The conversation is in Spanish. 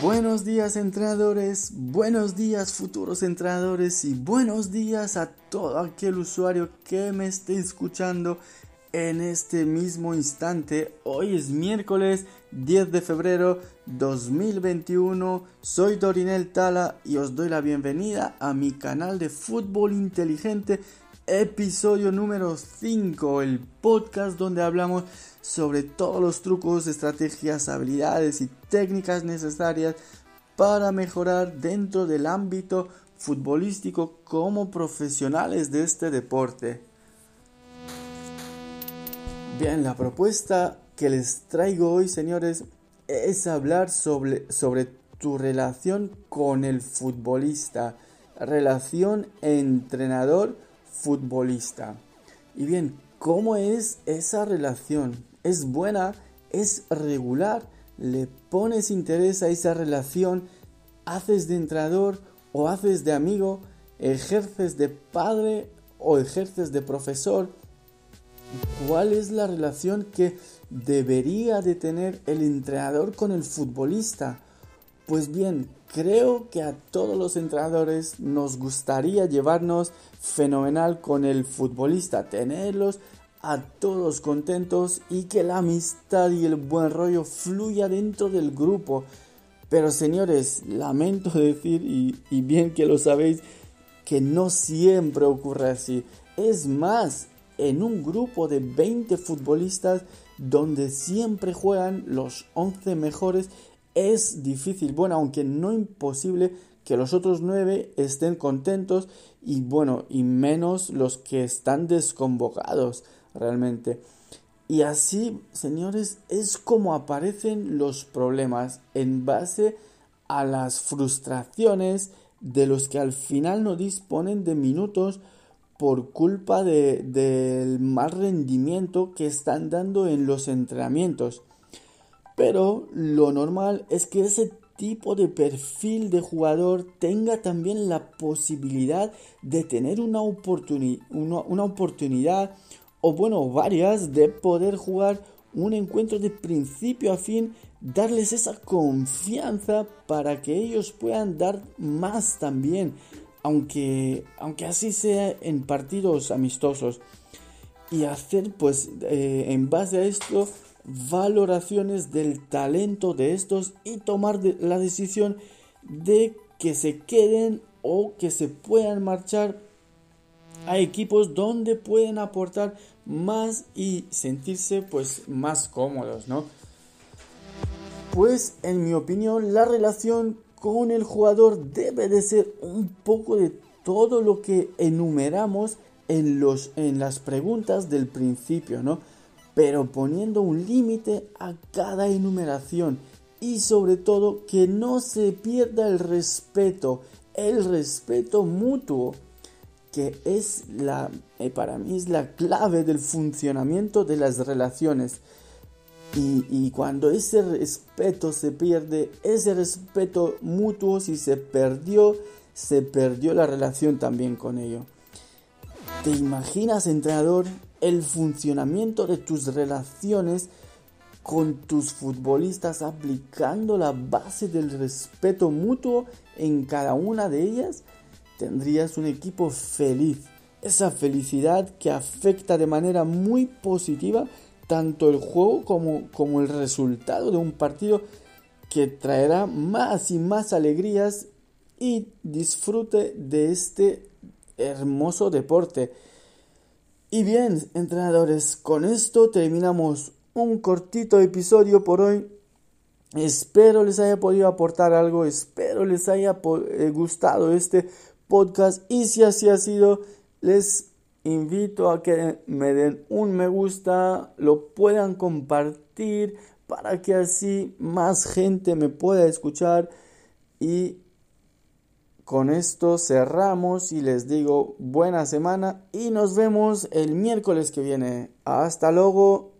Buenos días entrenadores, buenos días futuros entrenadores y buenos días a todo aquel usuario que me esté escuchando en este mismo instante. Hoy es miércoles 10 de febrero 2021. Soy Dorinel Tala y os doy la bienvenida a mi canal de fútbol inteligente, episodio número 5, el podcast donde hablamos sobre todos los trucos, estrategias, habilidades y técnicas necesarias para mejorar dentro del ámbito futbolístico como profesionales de este deporte. Bien, la propuesta que les traigo hoy, señores, es hablar sobre, sobre tu relación con el futbolista. Relación entrenador-futbolista. Y bien, ¿cómo es esa relación? ¿Es buena? ¿Es regular? ¿Le pones interés a esa relación? ¿Haces de entrenador o haces de amigo? ¿Ejerces de padre o ejerces de profesor? ¿Cuál es la relación que debería de tener el entrenador con el futbolista? Pues bien, creo que a todos los entrenadores nos gustaría llevarnos fenomenal con el futbolista, tenerlos a todos contentos y que la amistad y el buen rollo fluya dentro del grupo. Pero señores, lamento decir, y, bien que lo sabéis, que no siempre ocurre así. Es más, en un grupo de 20 futbolistas donde siempre juegan los 11 mejores es difícil, bueno, aunque no imposible que los otros 9 estén contentos y bueno, y menos los que están desconvocados realmente. Y así, señores, es como aparecen los problemas en base a las frustraciones de los que al final no disponen de minutos por culpa del mal rendimiento que están dando en los entrenamientos. Pero lo normal es que ese tipo de perfil de jugador tenga también la posibilidad de tener una, una oportunidad o bueno, varias de poder jugar un encuentro de principio a fin, darles esa confianza para que ellos puedan dar más también aunque, aunque así sea en partidos amistosos. Y hacer pues eh, en base a esto valoraciones del talento de estos y tomar la decisión de que se queden o que se puedan marchar a equipos donde pueden aportar más y sentirse pues más cómodos, ¿no? Pues en mi opinión la relación con el jugador debe de ser un poco de todo lo que enumeramos en, los, en las preguntas del principio, ¿no? Pero poniendo un límite a cada enumeración y sobre todo que no se pierda el respeto, el respeto mutuo, que es la, eh, para mí es la clave del funcionamiento de las relaciones. Y, cuando ese respeto se pierde, ese respeto mutuo, si se perdió, se perdió la relación también con ello. ¿Te imaginas, entrenador, el funcionamiento de tus relaciones con tus futbolistas aplicando la base del respeto mutuo en cada una de ellas? Tendrías un equipo feliz. Esa felicidad que afecta de manera muy positiva tanto el juego como, como el resultado de un partido que traerá más y más alegrías y disfrute de este hermoso deporte. Y bien, entrenadores, con esto terminamos un cortito episodio por hoy. Espero les haya podido aportar algo, espero les haya eh, gustado este podcast y si así ha sido, les invito a que me den un me gusta, lo puedan compartir para que así más gente me pueda escuchar y con esto cerramos y les digo buena semana y nos vemos el miércoles que viene. Hasta luego.